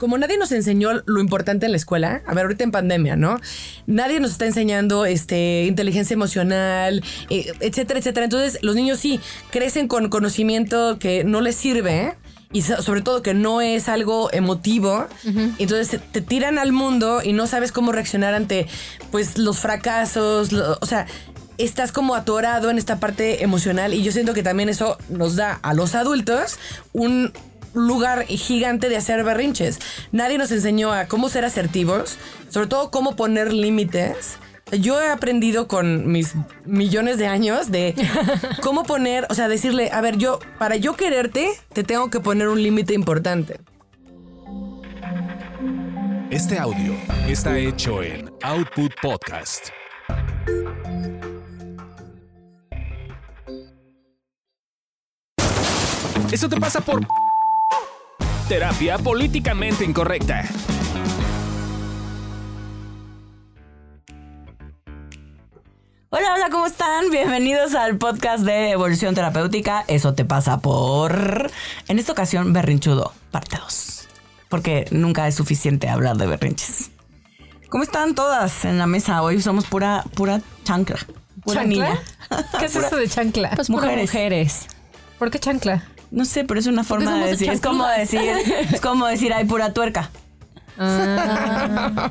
como nadie nos enseñó lo importante en la escuela, a ver, ahorita en pandemia, ¿no? Nadie nos está enseñando este, inteligencia emocional, eh, etcétera, etcétera. Entonces, los niños sí crecen con conocimiento que no les sirve. Y so- sobre todo que no es algo emotivo. Entonces te, te tiran al mundo y no sabes cómo reaccionar ante pues los fracasos. lo- o sea, estás como atorado en esta parte emocional. Y yo siento que también eso nos da a los adultos un lugar gigante de hacer berrinches. Nadie nos enseñó a cómo ser asertivos, sobre todo cómo poner límites. Yo he aprendido con mis millones de años de cómo poner, o sea, decirle, a ver, yo, para yo quererte, te tengo que poner un límite importante. Este audio está hecho en Output Podcast. Eso te pasa por terapia políticamente incorrecta. Hola, hola, ¿cómo están? Bienvenidos al podcast de Evolución Terapéutica. Eso te pasa por... En esta ocasión, berrinchudo, parte 2. Porque nunca es suficiente hablar de berrinches. ¿Cómo están todas en la mesa? Hoy somos pura, pura chancla. Pura ¿Chancla? niña. ¿Qué es eso de chancla? Pues mujeres. mujeres. ¿Por qué chancla? No sé, pero es una forma de decir. Es como decir, es como decir, hay pura tuerca. La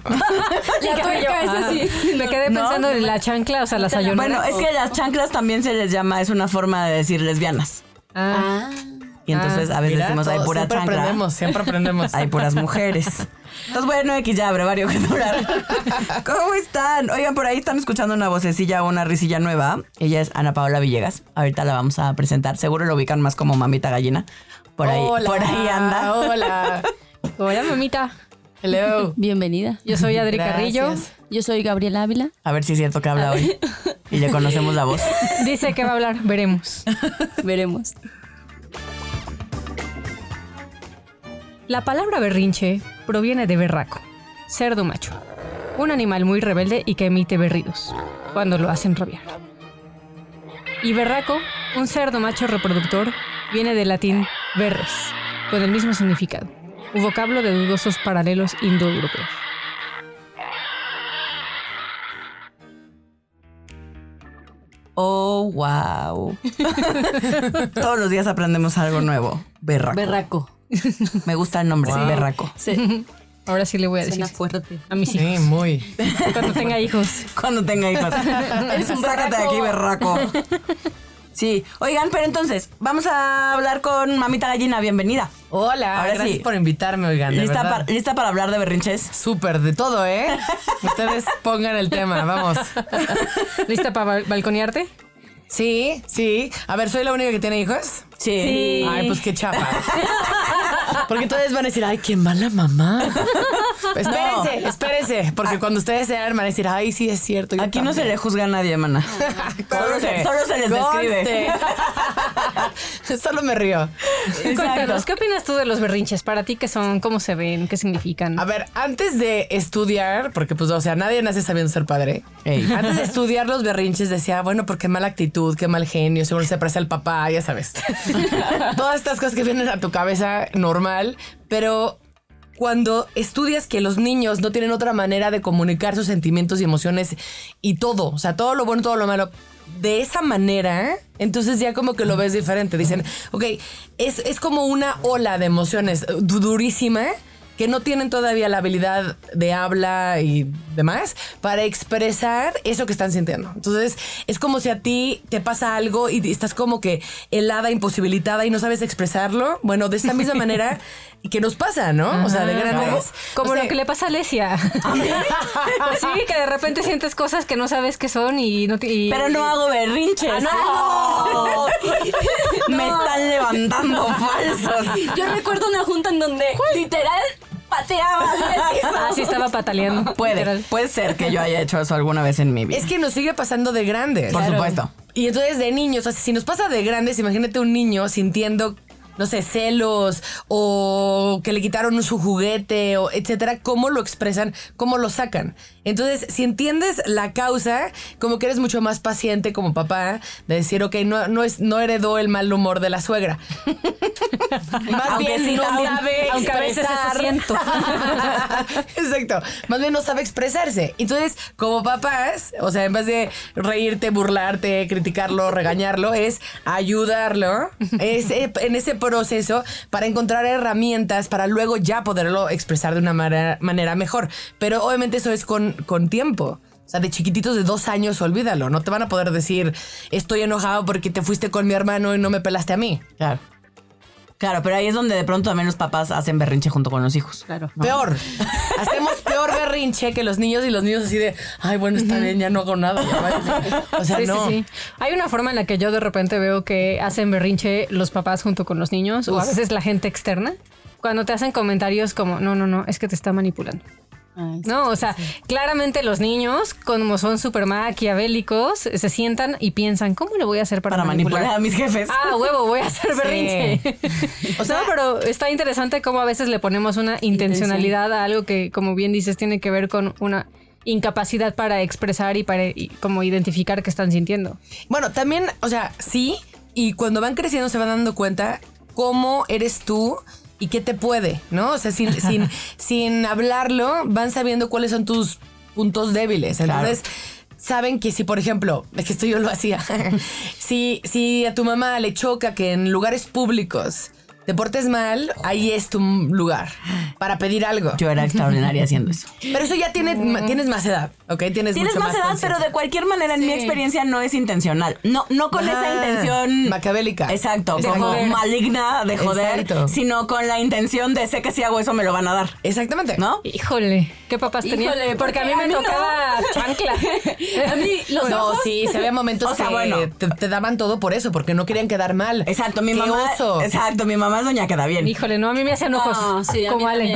tuerca es así. Me quedé ¿No? pensando en la chancla, o sea, la sayonara. Bueno, es que las chanclas también se les llama, es una forma de decir lesbianas. Ah, Y entonces a veces Mira, decimos, hay pura siempre chancla. aprendemos, siempre aprendemos. Hay puras mujeres. Entonces, bueno, X ya, brevario que durar. ¿Cómo están? Oigan, por ahí están escuchando una vocecilla o una risilla nueva. Ella es Ana Paola Villegas. Ahorita la vamos a presentar. Seguro lo ubican más como mamita gallina. Por ahí, Hola, por ahí anda. Hola. hola, mamita. Hello. Bienvenida. Yo soy Adri Gracias. Carrillo. Yo soy Gabriela Ávila. A ver si es cierto que habla hoy. Y le conocemos la voz. Dice que va a hablar, veremos. Veremos. La palabra berrinche proviene de berraco, cerdo macho, un animal muy rebelde y que emite berridos cuando lo hacen rabiar. Y berraco, un cerdo macho reproductor, viene del latín berres, con el mismo significado, un vocablo de dudosos paralelos indoeuropeos. Oh, wow. Todos los días aprendemos algo nuevo. Berraco. Berraco. Me gusta el nombre, berraco. Sí. Ahora sí le voy a decir Suena fuerte. a mis Sí, hijos muy. cuando tenga hijos. Cuando tenga hijos. Sácate de aquí, berraco. Sí. Oigan, pero entonces, vamos a hablar con Mamita Gallina. Bienvenida. Hola, Ahora gracias sí. por invitarme, oigan. de ¿Lista, verdad. pa- ¿Lista para hablar de berrinches? Súper, de todo, ¿eh? Ustedes pongan el tema, vamos. ¿Lista para balconearte? Sí, sí. A ver, ¿soy la única que tiene hijos? Sí. Ay, pues qué chapa. Porque todos van a decir, ay, qué mala mamá. Espérense, espérense. Porque cuando ustedes sean, van a decir, ay, sí, es cierto. yo Aquí no se también". le juzga a nadie, mana. Solo se, solo se les describe. Solo me río. Cuéntanos, ¿qué opinas tú de los berrinches? Para ti, ¿qué son? ¿Cómo se ven? ¿Qué significan? A ver, antes de estudiar, porque pues, o sea, nadie nace sabiendo ser padre. Ey. Antes de estudiar los berrinches decía, bueno, porque mala actitud, qué mal genio, seguro se parece al papá, ya sabes. Todas estas cosas que vienen a tu cabeza normal, pero cuando estudias que los niños no tienen otra manera de comunicar sus sentimientos y emociones y todo, o sea, todo lo bueno, todo lo malo, de esa manera, entonces ya como que lo ves diferente. Dicen, ok, es, es como una ola de emociones du- durísima que no tienen todavía la habilidad de habla y demás para expresar eso que están sintiendo. Entonces, es como si a ti te pasa algo y estás como que helada, imposibilitada y no sabes expresarlo. Bueno, de esa misma manera que nos pasa, ¿no? O sea, de grandes. Como O sea, lo que le pasa a Alesia. sí, que de repente sientes cosas que no sabes qué son y no te- y- Pero no hago berrinches. no. Me están levantando falsos. Yo recuerdo una junta en donde literal pateaba. Ah, sí, estaba pataleando. Puede, puede ser que yo haya hecho eso alguna vez en mi vida. Es que nos sigue pasando de grandes. Por supuesto. Y entonces de niños, o sea, si nos pasa de grandes, imagínate un niño sintiendo, no sé, celos o que le quitaron su juguete o etcétera, cómo lo expresan, cómo lo sacan. Entonces, si entiendes la causa, como que eres mucho más paciente como papá de decir, ok, no, no, es, no heredó el mal humor de la suegra. más Aunque bien sí no sabe Aunque a veces eso expresar. Exacto. Más bien no sabe expresarse. Entonces, como papás, o sea, en vez de reírte, burlarte, criticarlo, regañarlo, es ayudarlo es, eh, en ese proceso para encontrar herramientas para luego ya poderlo expresar de una manera, manera mejor. Pero obviamente eso es con, con tiempo. O sea, de chiquititos de dos años, olvídalo. No te van a poder decir, estoy enojado porque te fuiste con mi hermano y no me pelaste a mí. Claro. Claro, pero ahí es donde de pronto también los papás hacen berrinche junto con los hijos. Claro. Peor. Hacemos peor berrinche que los niños y los niños así de, ay, bueno, está bien, ya no hago nada. ya va". O sea, sí, no. sí, sí. Hay una forma en la que yo de repente veo que hacen berrinche los papás junto con los niños o a veces la gente externa. Cuando te hacen comentarios como, no, no, no, es que te está manipulando. No, o sea, claramente los niños, como son súper maquiavélicos, se sientan y piensan, ¿cómo lo voy a hacer para, Para manipular a mis jefes. Ah, huevo, voy a hacer berrinche. O sea- no, pero está interesante cómo a veces le ponemos una intencionalidad a algo que, como bien dices, tiene que ver con una incapacidad para expresar y para y como identificar qué están sintiendo. Bueno, también, o sea, sí, y cuando van creciendo se van dando cuenta cómo eres tú y qué te puede, ¿no? O sea, sin, sin, sin hablarlo, van sabiendo cuáles son tus puntos débiles. Entonces, saben que si, por ejemplo, es que esto yo lo hacía, si, si a tu mamá le choca que en lugares públicos te portes mal, ahí es tu lugar para pedir algo. Yo era extraordinaria haciendo eso. Pero eso ya tiene, tienes más edad, ¿ok? Tienes, Tienes mucho más edad, pero de cualquier manera, en mi experiencia, no es intencional. No, no con esa Ah, intención. maquiavélica. Exacto, Exacto. como maligna de joder, Exacto. sino con la intención de sé que si hago eso me lo van a dar. Exactamente. ¿No? Híjole, ¿qué papás tenían? Híjole, Porque a mí me a mí no. tocaba chancla. A mí, los no, ojos. sí, se había momentos O sea, que bueno. te, te daban todo por eso, porque no querían quedar mal. Exacto, mi ¡Qué mamá. oso! Exacto, mi mamá es doña queda bien. Híjole, no, a mí me hacían ojos No, sí, como Ale.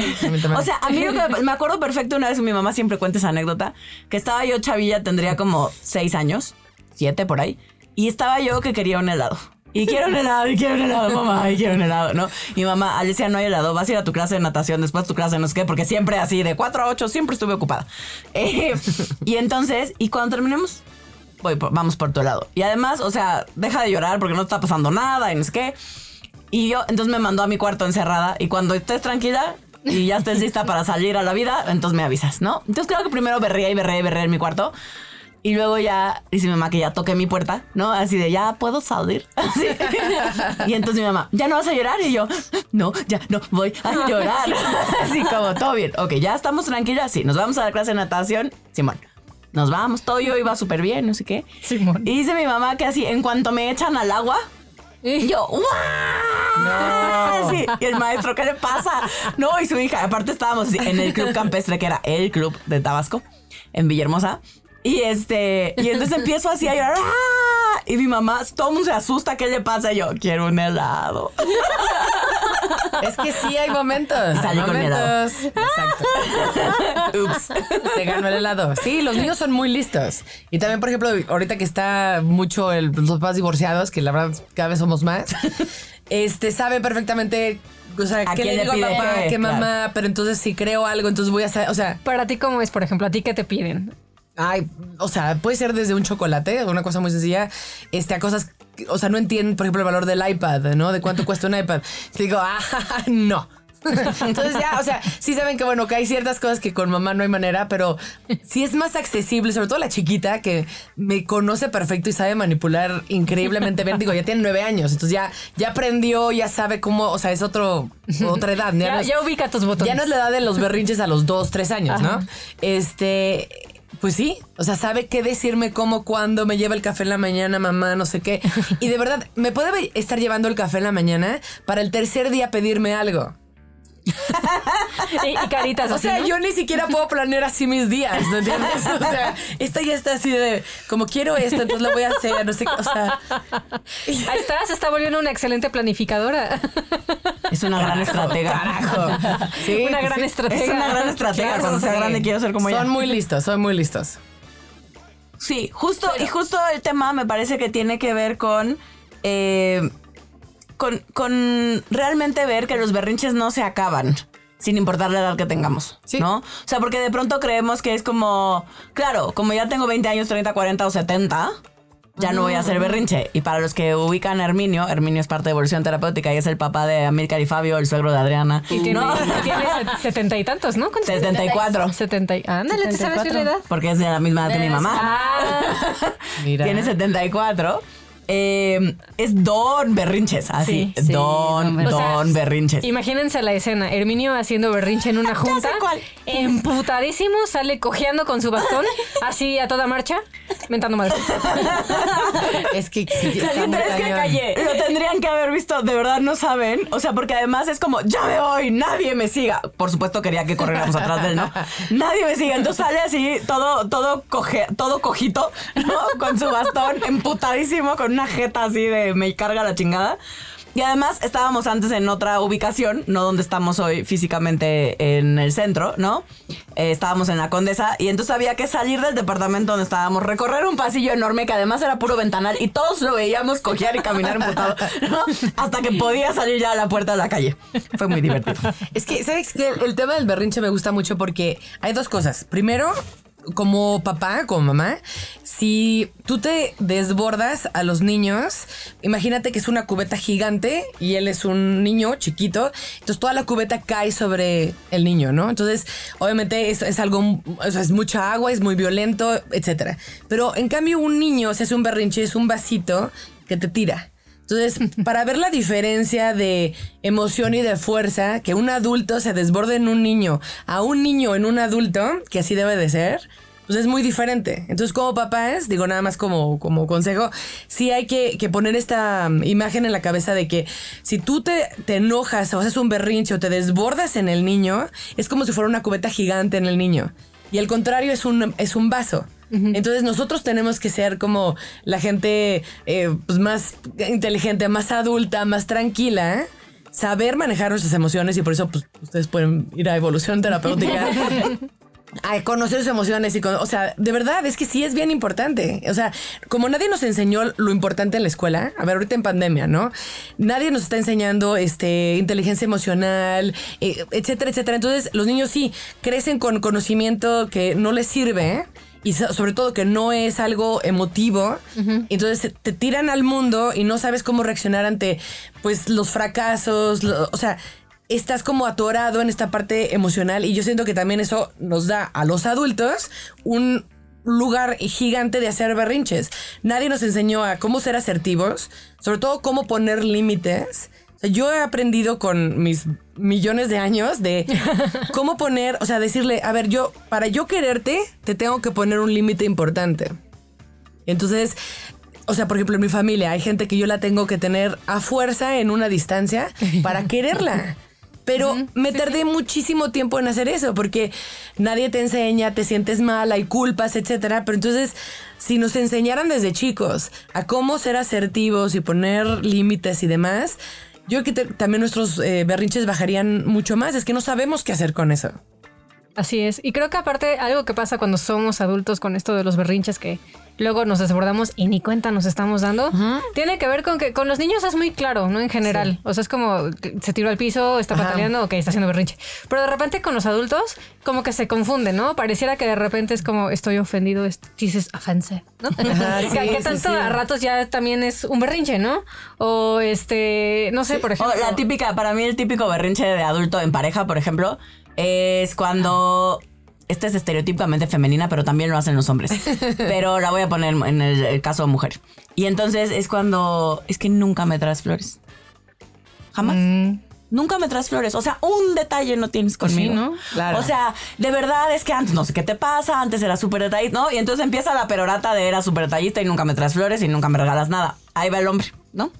O sea, a mí lo que me acuerdo perfecto una vez, mi mamá siempre cuenta esa anécdota, que estaba yo chavilla, tendría como seis años, siete por ahí, y estaba yo que quería un helado. Y quiero un helado, y quiero un helado, mamá, y quiero un helado, ¿no? Y mamá, Alicia, no hay helado, vas a ir a tu clase de natación, después tu clase de no sé qué, porque siempre así, de 4 a 8, siempre estuve ocupada. Eh, y entonces, y cuando terminemos, voy por- vamos por tu helado. Y además, o sea, deja de llorar porque no está pasando nada y no sé qué. Y yo, entonces me mandó a mi cuarto encerrada. Y cuando estés tranquila y ya estés lista para salir a la vida, entonces me avisas, ¿no? Entonces creo que primero berría y berré y berré en mi cuarto. Y luego ya dice mi mamá que ya toqué mi puerta, ¿no? Así de, ya puedo salir. Así. Y entonces mi mamá, ¿ya no vas a llorar? Y yo, no, ya no voy a llorar. Así como, todo bien. Ok, ya estamos tranquilas. Sí, nos vamos a la clase de natación. Simón, nos vamos. Todo yo iba súper bien, no sé qué. Simón. Y dice mi mamá que así, en cuanto me echan al agua, y yo, ¡guau! Sí, y el maestro, ¿qué le pasa? No, y su hija, aparte estábamos en el club campestre, que era el club de Tabasco, en Villahermosa. Y este, y entonces empiezo así a llorar. ¡ah! Y mi mamá, todo el mundo se asusta, ¿qué le pasa? Y yo, quiero un helado. Es que sí hay momentos. Salí hay con mi helado. momentos. Exacto. Ups. Se ganó el helado. Sí, los niños son muy listos. Y también, por ejemplo, ahorita que está mucho el- los papás divorciados, que la verdad cada vez somos más, este sabe perfectamente. O sea, ¿A ¿qué le le digo a papá? qué? ¿Qué mamá? Claro. Pero entonces si creo algo, entonces voy a hacer, o sea, Para ti, ¿cómo es, por ejemplo? ¿A ti qué te piden? Ay, o sea, puede ser desde un chocolate, una cosa muy sencilla, este, a cosas, o sea, no entienden, por ejemplo, el valor del iPad, ¿no? De cuánto cuesta un iPad. Digo, ah, no. Entonces ya, o sea, sí saben que bueno, que hay ciertas cosas que con mamá no hay manera, pero sí es más accesible, sobre todo la chiquita que me conoce perfecto y sabe manipular increíblemente bien. Digo, ya tiene nueve años, entonces ya, ya aprendió, ya sabe cómo, o sea, es otro, otra edad. Ya, no es- ya ubica tus botones. ya no es la edad de los berrinches a los dos, tres años, ¿no? Este, pues sí, o sea, sabe qué decirme, cómo, cuándo, me lleva el café en la mañana, mamá, no sé qué. Y de verdad, me puede estar llevando el café en la mañana para el tercer día pedirme algo. Y, y caritas O sea, ¿no? yo ni siquiera puedo planear así mis días, ¿no entiendes? O sea, esta ya está así de, como quiero esto, entonces lo voy a hacer, no sé qué, o sea... Ahí está, se está volviendo una excelente planificadora. Es una gran estratega. Carajo. Sí, una pues gran sí. estratega. Es una gran estratega. Claro, Cuando sea sí. grande quiero ser como ella. Son muy listos, son muy listos. Sí, justo, y justo el tema me parece que tiene que ver con, eh, con, con realmente ver que los berrinches no se acaban. Sin importar la edad que tengamos, Sí. ¿no? O sea, porque de pronto creemos que es como, claro, como ya tengo 20 años, 30, 40 o 70, ya no voy a hacer berrinche. Y para los que ubican a Herminio, Herminio es parte de Evolución Terapéutica y es el papá de Amílcar y Fabio, el suegro de Adriana. Y tiene, ¿no? y tiene set- setenta y tantos, ¿no? ¿Cuántos tiene? 74. Setenta y... Ándale, ¿te sabes la edad? Porque es de la misma edad que mi mamá. Ah, Mira. Tiene 74. Eh, es Don Berrinches, así. Sí, sí, don, Don Don, O sea, Berrinches. Imagínense la escena. Herminio haciendo berrinche en una junta. cuál. Emputadísimo, sale cojeando con su bastón, así a toda marcha, mentando madre. Es que sí, es que cañón. lo tendrían que haber visto, de verdad no saben. O sea, porque además es como, ya me voy, nadie me siga. Por supuesto quería que corriéramos atrás de él, ¿no? Nadie me siga. Entonces sale así, todo, todo, coge, todo cojito, ¿no? Con su bastón, emputadísimo, con una jeta así de me carga la chingada. Y además estábamos antes en otra ubicación, no donde estamos hoy físicamente en el centro, ¿no? Eh, estábamos en la Condesa y entonces había que salir del departamento donde estábamos, recorrer un pasillo enorme que además era puro ventanal y todos lo veíamos cojear y caminar emputado, ¿no? Hasta que podía salir ya a la puerta de la calle. Fue muy divertido. Es que, ¿sabes qué? El tema del berrinche me gusta mucho porque hay dos cosas. Primero, como papá, como mamá, si tú te desbordas a los niños, imagínate que es una cubeta gigante y él es un niño chiquito, entonces toda la cubeta cae sobre el niño, ¿no? Entonces, obviamente es, es algo, es mucha agua, es muy violento, etcétera. Pero en cambio, un niño, se hace un berrinche, es un vasito que te tira. Entonces, para ver la diferencia de emoción y de fuerza, que un adulto se desborde en un niño, a un niño en un adulto, que así debe de ser, pues es muy diferente. Entonces, como papás, digo nada más como, como consejo, sí hay que, que poner esta um, imagen en la cabeza de que si tú te, te enojas o haces un berrinche o te desbordas en el niño, es como si fuera una cubeta gigante en el niño. Y al contrario, es un, es un vaso. Entonces nosotros tenemos que ser como la gente eh, pues más inteligente, más adulta, más tranquila, saber manejar nuestras emociones y por eso pues, ustedes pueden ir a evolución terapéutica. A conocer sus emociones y con- o sea, de verdad es que sí es bien importante. O sea, como nadie nos enseñó lo importante en la escuela, a ver, ahorita en pandemia, ¿no? Nadie nos está enseñando este inteligencia emocional, eh, etcétera, etcétera. Entonces, los niños sí crecen con conocimiento que no les sirve y so- sobre todo que no es algo emotivo. Entonces te, te tiran al mundo y no sabes cómo reaccionar ante pues los fracasos, lo- o sea, estás como atorado en esta parte emocional y yo siento que también eso nos da a los adultos un lugar gigante de hacer berrinches. Nadie nos enseñó a cómo ser asertivos, sobre todo cómo poner límites. O sea, yo he aprendido con mis millones de años de cómo poner, o sea, decirle, a ver, yo, para yo quererte, te tengo que poner un límite importante. Entonces, o sea, por ejemplo, en mi familia hay gente que yo la tengo que tener a fuerza en una distancia para quererla. Pero me tardé muchísimo tiempo en hacer eso porque nadie te enseña, te sientes mal, hay culpas, etcétera. Pero entonces, si nos enseñaran desde chicos a cómo ser asertivos y poner límites y demás, yo creo que también nuestros eh, berrinches bajarían mucho más. Es que no sabemos qué hacer con eso. Así es. Y creo que aparte algo que pasa cuando somos adultos con esto de los berrinches que luego nos desbordamos y ni cuenta nos estamos dando, tiene que ver con que con los niños es muy claro, ¿no? En general. O sea, es como se tiró al piso, está Ajá. pataleando, ok, está haciendo berrinche. Pero de repente con los adultos como que se confunde, ¿no? Pareciera que de repente es como estoy ofendido, es- dices offensive, ¿no? Ajá, que, sí, que sí, tanto a ratos ya también es un berrinche, ¿no? O este, no sé, por O ejemplo. la típica, para mí el típico berrinche de adulto en pareja, por ejemplo, es cuando... Esta es estereotípicamente femenina, pero también lo hacen los hombres. Pero la voy a poner en el, el caso de mujer. Y entonces es cuando... Es que nunca me traes flores. Jamás. Mm. Nunca me traes flores. O sea, un detalle no tienes conmigo. sí, ¿no? Claro. O sea, de verdad es que antes no sé qué te pasa, antes era súper detallista, ¿no? Y entonces empieza la perorata de era súper detallista y nunca me traes flores y nunca me regalas nada. Ahí va el hombre, ¿no?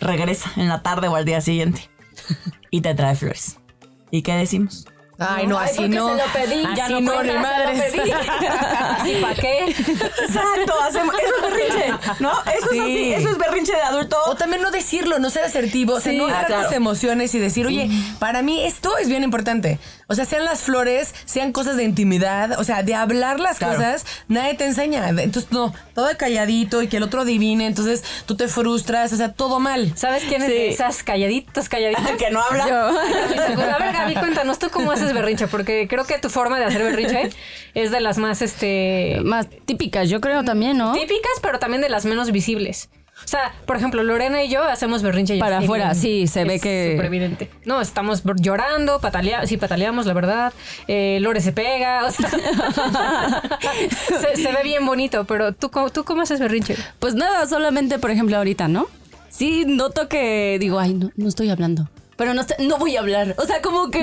Regresa en la tarde o al día siguiente y te trae flores. ¿Y qué decimos? Ay, no, Ay, así porque no. se lo pedí, ya Así no no, cuenta, ni se lo madres. pedí. ¿Así para qué? Exacto, hacemos, eso es berrinche, ¿no? Eso Sí. es así, eso es berrinche de adulto. O también no decirlo, no ser asertivo, o sea, Sí. no Ah, claro. tus emociones y decir, oye, para mí esto es bien importante. O sea, sean las flores, sean cosas de intimidad, o sea, de hablar las Claro. cosas, nadie te enseña. Entonces, no, todo calladito y que el otro adivine, entonces tú te frustras, o sea, todo mal. ¿Sabes quién es Sí. de esas calladitas, calladitas? que no habla. A ver, Gaby, cuéntanos tú cómo haces berrinche, porque creo que tu forma de hacer berrinche es de las más este Más típicas, yo creo también, ¿no? típicas, pero también de las menos visibles. O sea, por ejemplo, Lorena y yo hacemos berrinche Para afuera, sí, se ve Es que- súper evidente. No, estamos llorando, pataleamos, sí, pataleamos, la verdad. Eh, Lore se pega, o sea. se, se ve bien bonito, pero ¿tú, cómo- ¿tú cómo haces berrinche? Pues nada, solamente, por ejemplo, ahorita, ¿no? Sí, noto que digo, ay, no, no estoy hablando. Pero no, no voy a hablar. O sea, como que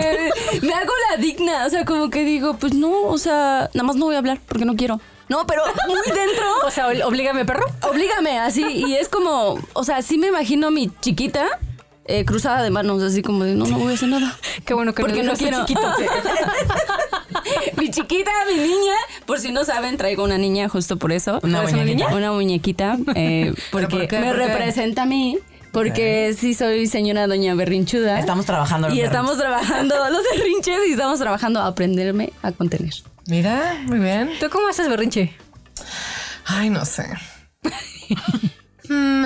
me hago la digna. O sea, como que digo, pues no, o sea, nada más no voy a hablar porque no quiero. No, pero muy dentro. O sea, oblígame, perro. Oblígame, así. Y es como, o sea, sí me imagino a mi chiquita eh, cruzada de manos, así como de, no, no voy a hacer nada. Qué bueno que Porque no quiero. chiquito. mi chiquita, mi niña. Por si no saben, traigo una niña justo por eso. Una ¿Es muñequita? Una muñequita. eh, porque por qué? me representa a mí. Porque sí soy señora doña berrinchuda. Estamos trabajando. los Y berrinches. estamos trabajando los berrinches y estamos trabajando a aprenderme a contener. Mira, muy bien. ¿Tú cómo haces berrinche? Ay, no sé. Mm,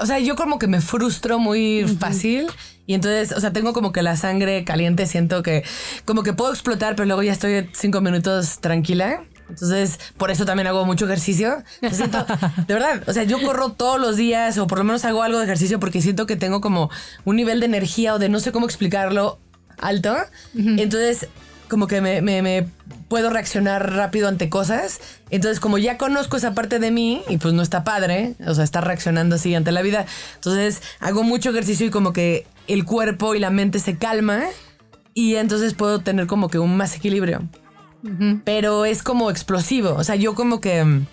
o sea, yo como que me frustro muy fácil. Y entonces, o sea, tengo como que la sangre caliente, siento que como que puedo explotar, pero luego ya estoy cinco minutos tranquila. Entonces, por eso también hago mucho ejercicio. Siento, de verdad, o sea, yo corro todos los días o por lo menos hago algo de ejercicio porque siento que tengo como un nivel de energía o de no sé cómo explicarlo alto. Entonces, como que me, me- me puedo reaccionar rápido ante cosas. Entonces, como ya conozco esa parte de mí, y pues no está padre, o sea, estar reaccionando así ante la vida. Entonces, hago mucho ejercicio y como que el cuerpo y la mente se calma. Y entonces puedo tener como que un más equilibrio. Pero es como explosivo. O sea, yo como que. mm,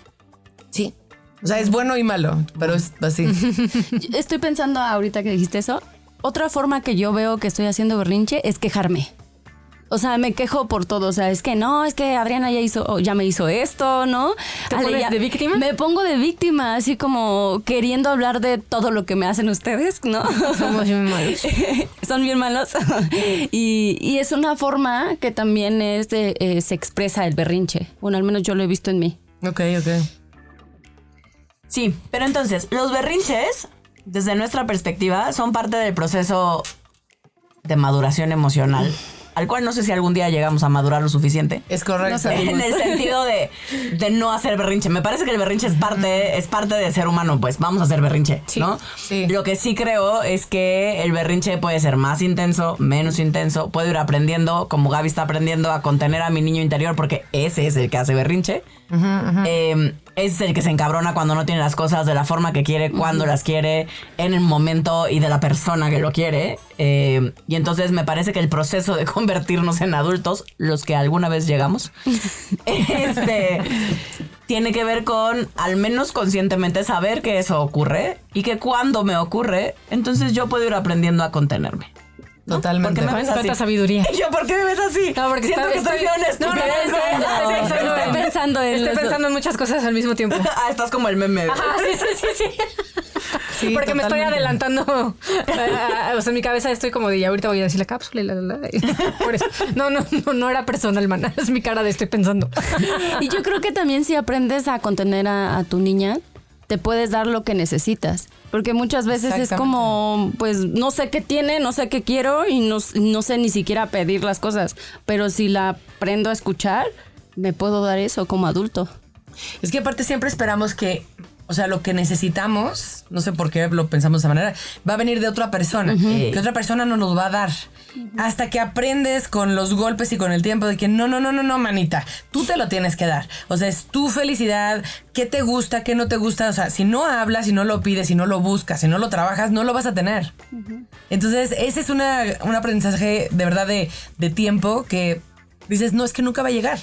Sí. O sea, es bueno y malo, pero es así. Estoy pensando ahorita que dijiste eso. Otra forma que yo veo que estoy haciendo berrinche es quejarme. O sea, me quejo por todo. O sea, es que no, es que Adriana ya hizo, ya me hizo esto, ¿no? ¿Te pones ya- de víctima? Me pongo de víctima, así como queriendo hablar de todo lo que me hacen ustedes, ¿no? Somos bien malos. Son bien malos. y, y es una forma que también es de, eh, se expresa el berrinche. Bueno, al menos yo lo he visto en mí. ok, ok. Sí, pero entonces, los berrinches, desde nuestra perspectiva, son parte del proceso de maduración emocional, al cual no sé si algún día llegamos a madurar lo suficiente. Es correcto. En el sentido de, de no hacer berrinche. Me parece que el berrinche es parte, es parte de ser humano, pues vamos a hacer berrinche, ¿no? sí. Lo que sí creo es que el berrinche puede ser más intenso, menos intenso, puedo ir aprendiendo, como Gaby está aprendiendo a contener a mi niño interior, porque ese es el que hace berrinche. Eh, ese es el que se encabrona cuando no tiene las cosas de la forma que quiere, cuando las quiere, en el momento y de la persona que lo quiere. Eh, y entonces me parece que el proceso de convertirnos en adultos, los que alguna vez llegamos, este, tiene que ver con al menos conscientemente saber que eso ocurre y que cuando me ocurre, entonces yo puedo ir aprendiendo a contenerme. Totalmente. ¿Por qué me ves así? Sabiduría. ¿Y yo por qué me ves así? No, porque Siento está- que estoy estoy- No, no, pensando en Estoy pensando en muchas cosas al mismo tiempo. Ah, estás como el meme. Ajá, sí, sí, sí, sí. Sí, Porque me estoy totalmente. adelantando. O sea, en mi cabeza estoy como de, "Ya ahorita voy a decir la cápsula y la, la, la". Por eso. No, no, no, no era personal, man. Es mi cara de estoy pensando. Y yo creo que también si aprendes a contener a, a tu niña, te puedes dar lo que necesitas. Porque muchas veces es como, pues no sé qué tiene, no sé qué quiero y no, no sé ni siquiera pedir las cosas. Pero si la aprendo a escuchar, me puedo dar eso como adulto. Es que aparte siempre esperamos que, o sea, lo que necesitamos, no sé por qué lo pensamos de esa manera, va a venir de otra persona, que otra persona no nos va a dar. Hasta que aprendes con los golpes y con el tiempo de que no, no, no, no, no, manita, tú te lo tienes que dar. O sea, es tu felicidad, qué te gusta, qué no te gusta. O sea, si no hablas, si no lo pides, si no lo buscas, si no lo trabajas, no lo vas a tener. Entonces, ese es una, un aprendizaje de verdad de, de tiempo que dices, no, es que nunca va a llegar.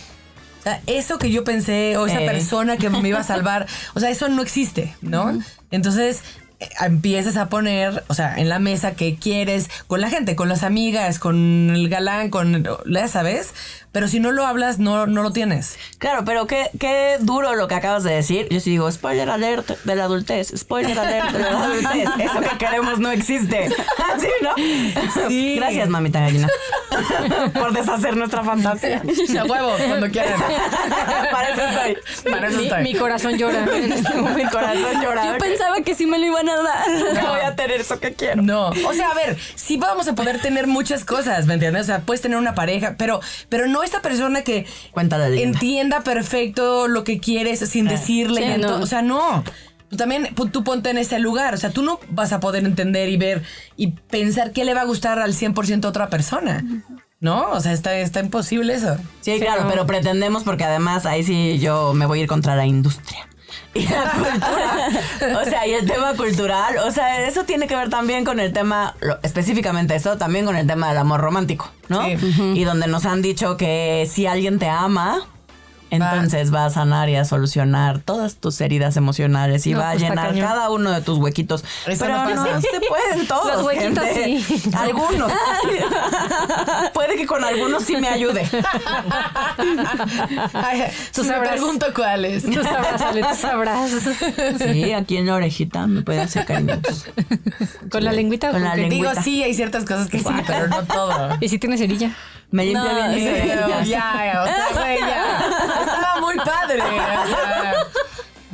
Sea, eso que yo pensé, o esa Eh. persona que me iba a salvar, o sea, eso no existe, ¿no? Entonces eh, empiezas a poner, o sea, en la mesa que quieres con la gente, con las amigas, con el galán, con, ya sabes, pero si no lo hablas, no, no lo tienes. Claro, pero qué, qué duro lo que acabas de decir. Yo sí digo, spoiler alert de la adultez, spoiler alert de la adultez. Eso que queremos no existe. ¿Sí, no? Sí. Gracias, mamita gallina. por deshacer nuestra fantasía. A huevo, cuando quieran. Para eso estoy. Para eso Mi, estoy. mi corazón llora en este Mi corazón llora. Yo pensaba que sí me lo iban a dar. No voy a tener eso que quiero. No, o sea, a ver, sí vamos a poder tener muchas cosas, ¿me entiendes? O sea, puedes tener una pareja, pero, pero no esta persona que entienda perfecto lo que quieres sin decirle. sí, ento- no. O sea, no. Tú también tú ponte en ese lugar. O sea, tú no vas a poder entender y ver y pensar qué le va a gustar al 100% a otra persona. ¿No? O sea, está, está imposible eso. Sí, claro, pero pretendemos porque además ahí sí yo me voy a ir contra la industria. Y la cultura. O sea, y el tema cultural, o sea, eso tiene que ver también con el tema, lo- específicamente esto, también con el tema del amor romántico, ¿no? Sí. Y donde nos han dicho que si alguien te ama, entonces va a sanar y a solucionar todas tus heridas emocionales y No, va a pues, llenar cañón. cada uno de tus huequitos. Eso Pero no se pueden todos. Los huequitos gente. sí. Algunos. Puede que con algunos sí me ayude. Ay, Tú si me pregunto cuáles. Tú sabrás, Ale, tú sabrás. Sí, aquí en la orejita me puede hacer cariños. ¿Con la lengüita? o Con la lengüita. Digo, sí, hay ciertas cosas que sí, pero no todo. ¿Y si tienes cerilla? Me limpia No, bien. sí. ya, o sea, güey, ya. Estaba muy padre. O sea,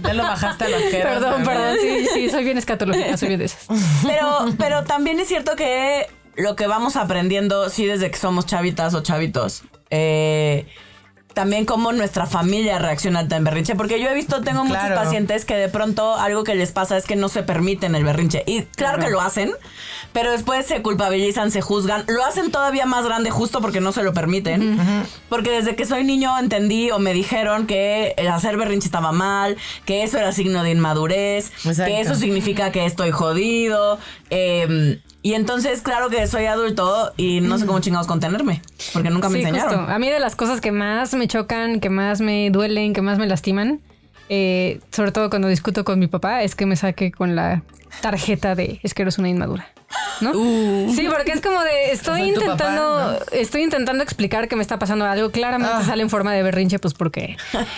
ya lo bajaste a las que Perdón, perdón. Sí, sí, soy bien escatológica, soy bien de esas. Pero, pero también es cierto que lo que vamos aprendiendo, sí, desde que somos chavitas o chavitos, eh, también cómo nuestra familia reacciona ante el berrinche. Porque yo he visto, tengo muchos pacientes que de pronto algo que les pasa es que no se permiten el berrinche. Y claro, que lo hacen, pero después se culpabilizan, se juzgan. Lo hacen todavía más grande justo porque no se lo permiten. Porque desde que soy niño entendí o me dijeron que el hacer berrinche estaba mal, que eso era signo de inmadurez, Exacto. que eso significa que estoy jodido. eh, y entonces, claro que soy adulto y no sé cómo chingados contenerme, porque nunca me Sí, enseñaron. justo. A mí de las cosas que más me chocan, que más me duelen, que más me lastiman, eh, sobre todo cuando discuto con mi papá, es que me saque con la tarjeta de es que eres una inmadura. ¿No? Sí, porque es como de estoy papá, intentando, estoy intentando explicar que me está pasando algo. Claramente Ah. sale en forma de berrinche, pues porque,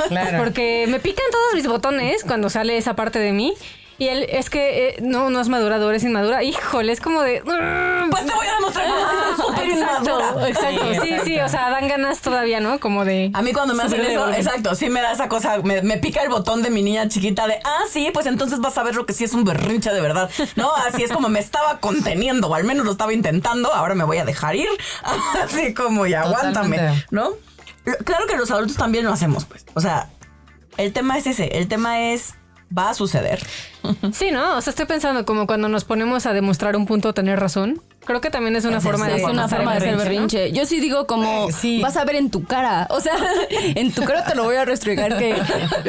Claro. pues porque me pican todos mis botones cuando sale esa parte de mí. Y él es que eh, no, no es madurado, eres inmadura. Híjole, es como de. Pues te voy a demostrar que soy súper inmadura. exacto. Sí, Sí, o sea, dan ganas todavía, ¿no? Como de. A mí cuando me hacen eso, exacto, sí me da esa cosa, me, me pica el botón de mi niña chiquita de, ah, sí, pues entonces vas a ver lo que sí es un berrinche de verdad. No, así es como me estaba conteniendo, o al menos lo estaba intentando, ahora me voy a dejar ir. Así como, y aguántame, Totalmente. ¿no? Claro que los adultos también lo hacemos, pues. O sea, el tema es ese, el tema es, va a suceder. Sí, ¿no? O sea, estoy pensando como cuando nos ponemos a demostrar un punto tener razón. Creo que también es una forma es de una Es una forma de hacer berrinche. Yo sí digo como sí. vas a ver en tu cara. O sea, en tu cara te lo voy a restregar que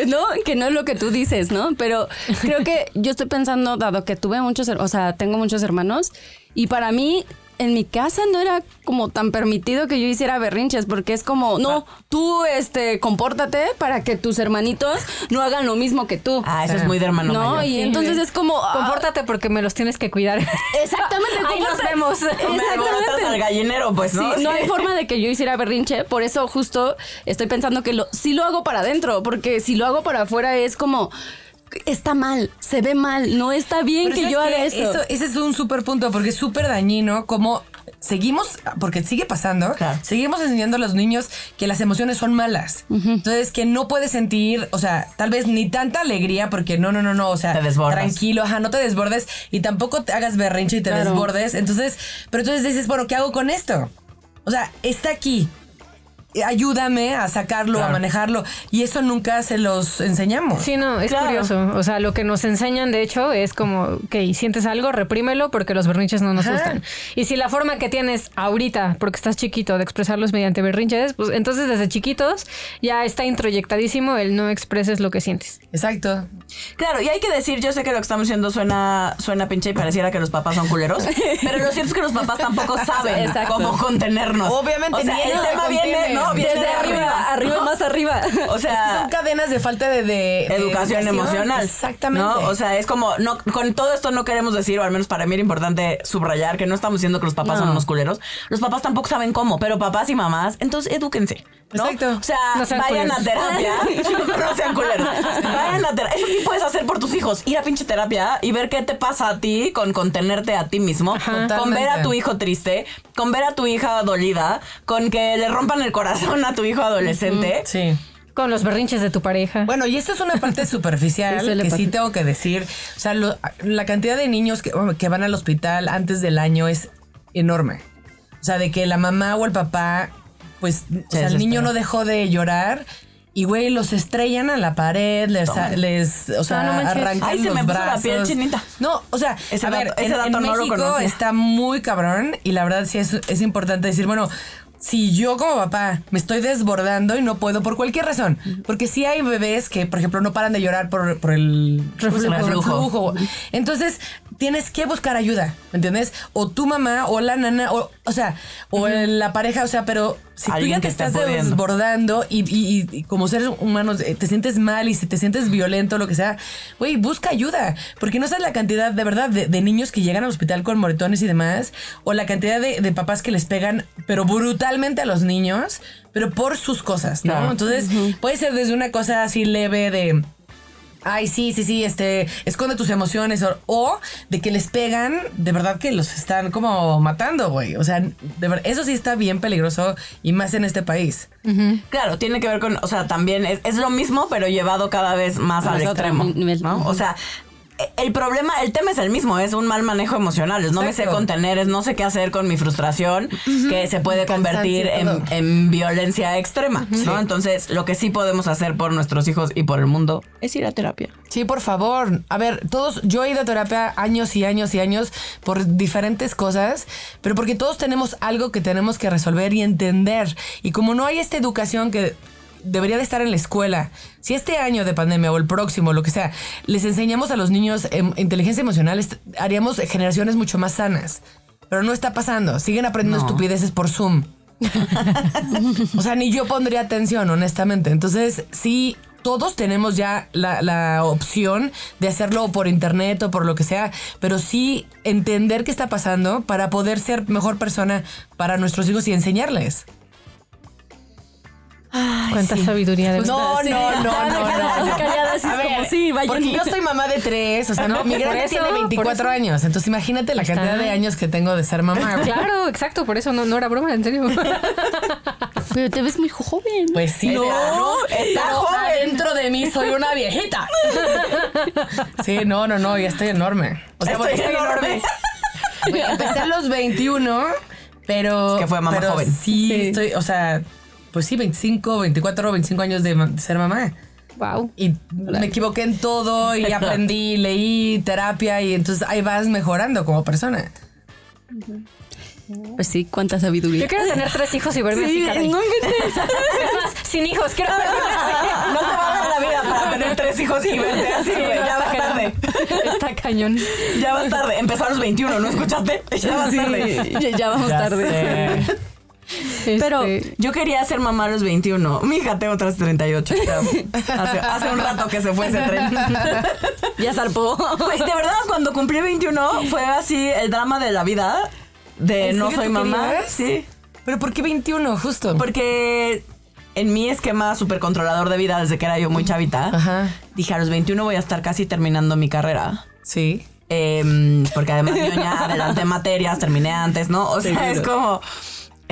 no, que no es lo que tú dices, ¿no? Pero creo que yo estoy pensando, dado que tuve muchos, o sea, tengo muchos hermanos, y para mí en mi casa no era como tan permitido que yo hiciera berrinches, porque es como, no, tú este compórtate para que tus hermanitos no hagan lo mismo que tú. Ah, eso es muy de hermano no, mayor. y Sí, entonces es como ah, Compórtate porque me los tienes que cuidar. Exactamente, Ahí nos vemos. Alborotas al Exactamente. gallinero, pues, ¿no? Sí, no hay forma de que yo hiciera berrinche, por eso justo estoy pensando que lo, sí lo hago para adentro, porque si lo hago para afuera es como está mal, se ve mal, no está bien Pero que ¿sabes yo haga eso. Ese es un súper punto porque es súper dañino como seguimos, porque sigue pasando, Claro. seguimos enseñando a los niños que las emociones son malas. Entonces, que no puedes sentir, o sea, tal vez ni tanta alegría porque no, no, no, no, o sea, Te tranquilo, ajá, no te desbordes y tampoco te hagas berrinche y te Claro. desbordes. Entonces, pero entonces dices, bueno, ¿qué hago con esto? O sea, está aquí. Ayúdame a sacarlo, a manejarlo. Y eso nunca se los enseñamos. Sí, no, es Claro. curioso. O sea, lo que nos enseñan, de hecho, es como, que sientes algo, reprímelo porque los berrinches no nos Ajá. gustan. Y si la forma que tienes ahorita, porque estás chiquito, de expresarlos mediante berrinches, pues entonces desde chiquitos ya está introyectadísimo el no expreses lo que sientes. Exacto. Claro, y hay que decir, yo sé que lo que estamos diciendo suena, suena pinche y pareciera que los papás son culeros, pero lo cierto es que los papás tampoco saben Exacto. cómo contenernos. Obviamente o sea, ni el tema viene. ¿No? Viene Desde de arriba, arriba, ¿no? más arriba. O Es que sea, son cadenas de falta de, de- de educación emocional. Exactamente. ¿no? O sea, es como, no, con todo esto no queremos decir, o al menos para mí era importante subrayar que no estamos diciendo que los papás son No. unos culeros. Los papás tampoco saben cómo, pero papás y mamás, entonces edúquense. ¿no? Exacto. O sea, No sean vayan culeros. a terapia. no sean culeros. Vayan a terapia. Eso sí puedes hacer por tus hijos. Ir a pinche terapia y ver qué te pasa a ti con contenerte a ti mismo. Con ver a tu hijo triste. Con ver a tu hija dolida, con que le rompan el corazón a tu hijo adolescente. Sí. Con los berrinches de tu pareja. Bueno, y esto es una parte superficial Sí, que sí tengo que decir. O sea, lo- la cantidad de niños que, que van al hospital antes del año es enorme. O sea, de que la mamá o el papá, pues, o sea, el niño no dejó de llorar. Y, güey, los estrellan a la pared, les, les o sea, no arrancan Ay, se los me puso la brazos. piel chinita. No, o sea, Ese a ver, dato- ese en, dato en no lo México conocía. está muy cabrón y la verdad sí es, es importante decir, bueno, si yo como papá me estoy desbordando y no puedo por cualquier razón, porque sí hay bebés que, por ejemplo, no paran de llorar por, por el Reflujo. reflujo. Entonces, tienes que buscar ayuda, ¿me entiendes? O tu mamá o la nana, o, o sea, o la pareja, o sea, pero si tú Alguien ya te estás pudiendo. desbordando y, y- y como seres humanos eh, te sientes mal y si te sientes violento, lo que sea, güey, busca ayuda. Porque no sabes la cantidad de verdad de, de niños que llegan al hospital con moretones y demás, o la cantidad de, de papás que les pegan, pero brutalmente a los niños, pero por sus cosas, ¿no? Claro. Entonces, puede ser desde una cosa así leve de. Ay, sí, sí, sí, este, esconde tus emociones o, o de que les pegan, de verdad que los están como matando, güey. O sea, de verdad, eso sí está bien peligroso y más en este país. Claro, tiene que ver con, o sea, también es, es lo mismo, pero llevado cada vez más al Más a otro extremo. nivel. ¿no? O sea, el problema, el tema es el mismo, es un mal manejo emocional, es no me sé contener, es no sé qué hacer con mi frustración, que se puede convertir en, en violencia extrema, ¿no? Entonces, lo que sí podemos hacer por nuestros hijos y por el mundo es ir a terapia. Sí, por favor. A ver, todos, yo he ido a terapia años y años y años por diferentes cosas, pero porque todos tenemos algo que tenemos que resolver y entender. Y como no hay esta educación que debería de estar en la escuela, si este año de pandemia o el próximo, lo que sea, les enseñamos a los niños em, inteligencia emocional, haríamos generaciones mucho más sanas. Pero no está pasando. Siguen aprendiendo No. estupideces por Zoom. O sea, ni yo pondría atención, honestamente. Entonces, sí, todos tenemos ya la, la opción de hacerlo por internet o por lo que sea, pero sí entender qué está pasando para poder ser mejor persona para nuestros hijos y enseñarles. Cuánta sabiduría de No, Sí. no, no, no, no. no. Callada, así A es como, ver, sí, vaya. Porque yo soy mamá de tres, o sea, no, mi por grande eso, tiene por 24 eso. años, entonces imagínate la cantidad de años que tengo de ser mamá. Claro, exacto, por eso no, no era broma, en serio. Pero te ves muy joven. Pues sí, No, pero- está joven. adentro de mí soy una viejita. Sí, no, no, no, ya estoy enorme. O sea, Estoy porque enorme. Güey, Empecé a los 21, pero. Es que fue mamá pero joven. Sí, Sí. estoy, o sea, pues sí, 25, 24, 25 años de, ser mamá. wow. Y me equivoqué en todo y aprendí, leí terapia y entonces ahí vas mejorando como persona. Pues sí, cuánta sabiduría. Yo quiero tener tres hijos y verme Sí, así, no inventes. Es más, sin hijos, quiero verme así. No te va a dar la vida para tener tres hijos y verte así. Ya vas tarde. Está cañón. Ya vas tarde. Empezó a los 21, ¿no escuchaste? Ya vas tarde. Ya, ya vamos tarde. Pero Este, yo quería ser mamá a los 21. Mi hija tengo otras 38. pero Hace, hace un rato que se fue ese tren. Ya zarpó. Pues, de verdad, cuando cumplí 21 fue así el drama de la vida. De ¿En no soy mamá. querías? Sí. Pero ¿por qué 21 justo? Porque en mi esquema súper controlador de vida, desde que era yo muy chavita, Ajá. dije a los 21 voy a estar casi terminando mi carrera. Sí. Em, porque además yo ya adelanté materias, terminé antes, ¿no? O sea, es como...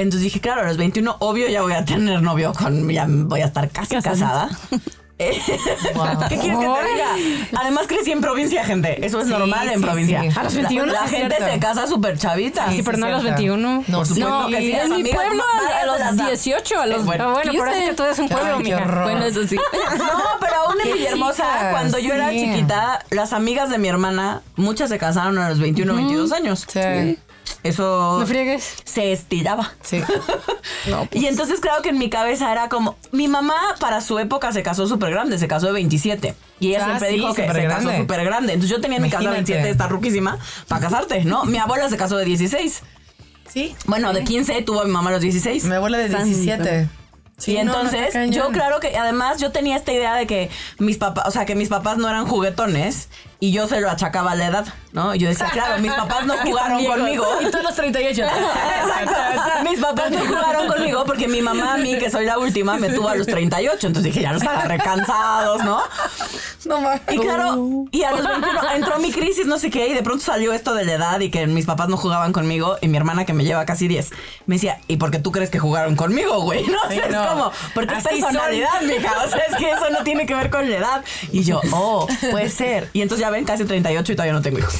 Entonces dije, claro, a los 21, obvio, ya voy a tener novio con... Ya voy a estar casi casada. Eh, ¿Qué quieres que te diga? Además crecí en provincia, gente. Eso es Sí, normal en sí, provincia. sí. A los La- 21 La, sí es gente cierto. se casa súper chavita. Sí, pero no a los cierto. 21. No, no, que sí. en mi amigas pueblo a los las dan. 18, a los Bueno. Ah, bueno, pero es 15. que tú eres un pueblo, Ay, mija. Bueno, eso sí. No, pero aún en Villahermosa, chicas, cuando yo era chiquita, las amigas de mi hermana, muchas se casaron a los 21, 22 años. Sí. Eso No friegues. se estiraba. Sí. Y entonces creo que en mi cabeza era como, mi mamá para su época se casó súper grande, se casó de 27. Y ella Ah, siempre sí, dijo que se casó súper grande. Entonces yo tenía en mi casa Imagínate. 27, está ruquísima, para casarte, ¿no? Mi abuela se casó de 16. Sí. Bueno, de 15 tuvo a mi mamá a los 16. Mi abuela de Santo. 17. Sí, y no, no, entonces, yo claro que además yo tenía esta idea de que mis papás, o sea, que mis papás no eran juguetones y yo se lo achacaba a la edad, ¿no? Y yo decía, claro, mis papás no jugaron conmigo. Y todos los 38. Exacto. Mis papás no jugaron conmigo porque mi mamá a mí, que soy la última, me tuvo a los 38. Entonces dije, ya los agarré cansados, ¿no? No mames. Y claro, y a los 21 entró mi crisis, no sé qué, y de pronto salió esto de la edad y que mis papás no jugaban conmigo y mi hermana que me lleva casi 10 me decía, ¿y por qué tú crees que jugaron conmigo, güey? No, Sí, O sea, no. es como, porque es son. personalidad, mija, o sea, es que eso no tiene que ver con la edad. Y yo, oh, puede ser. Y entonces ya ven, casi 38 y todavía no tengo hijos.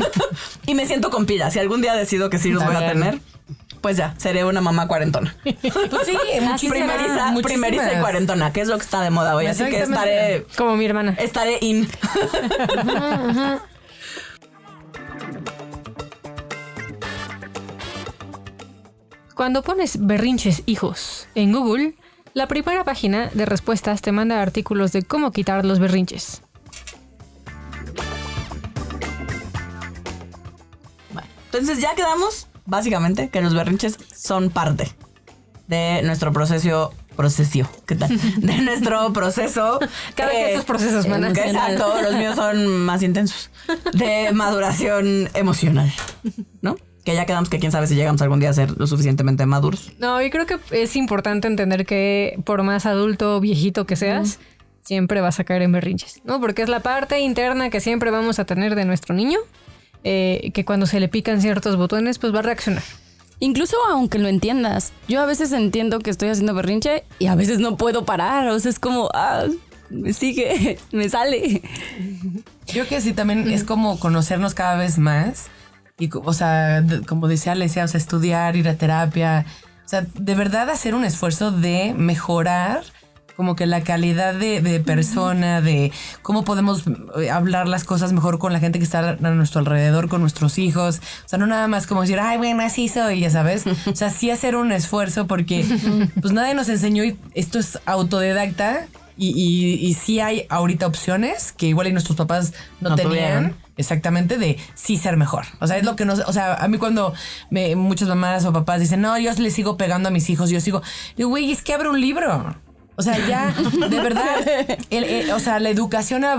y me siento con pila. Si algún día decido que sí los voy a tener, pues ya, seré una mamá cuarentona. Pues sí, primeriza, primeriza y cuarentona, que es lo que está de moda hoy. Así que estaré, Como mi hermana. estaré in. Cuando pones berrinches hijos en Google, la primera página de respuestas te manda artículos de cómo quitar los berrinches. Bueno, entonces ya quedamos, básicamente, que los berrinches son parte de nuestro proceso procesio, ¿qué tal? De nuestro proceso. Cada vez esos procesos, que Exacto, los míos son más intensos. De maduración emocional, ¿no? Que ya quedamos que quién sabe si llegamos algún día a ser lo suficientemente maduros. No, y creo que es importante entender que por más adulto o viejito que seas, siempre vas a caer en berrinches, ¿no? Porque es la parte interna que siempre vamos a tener de nuestro niño, eh, que cuando se le pican ciertos botones, pues va a reaccionar. Incluso aunque lo entiendas, yo a veces entiendo que estoy haciendo berrinche y a veces no puedo parar. O sea, es como, ah, me sigue, me sale. Yo creo que sí también es como conocernos cada vez más. Y, o sea, como decía Alesia, o sea, estudiar, ir a terapia. O sea, de verdad hacer un esfuerzo de mejorar como que la calidad de, de persona, de cómo podemos eh, hablar las cosas mejor con la gente que está a nuestro alrededor, con nuestros hijos. O sea, no nada más como decir, ay, bueno, así soy, ya sabes. O sea, sí hacer un esfuerzo porque pues nadie nos enseñó y esto es autodidacta y, y, y sí hay ahorita opciones que igual y nuestros papás no, No tenían. tuvieron. Exactamente, de sí ser mejor. O sea, es lo que nos. O sea, a mí cuando me, muchas mamás o papás dicen, no, yo le sigo pegando a mis hijos, yo sigo. Digo, güey, es que abre un libro. O sea, ya, de verdad, el- o sea, la educación a-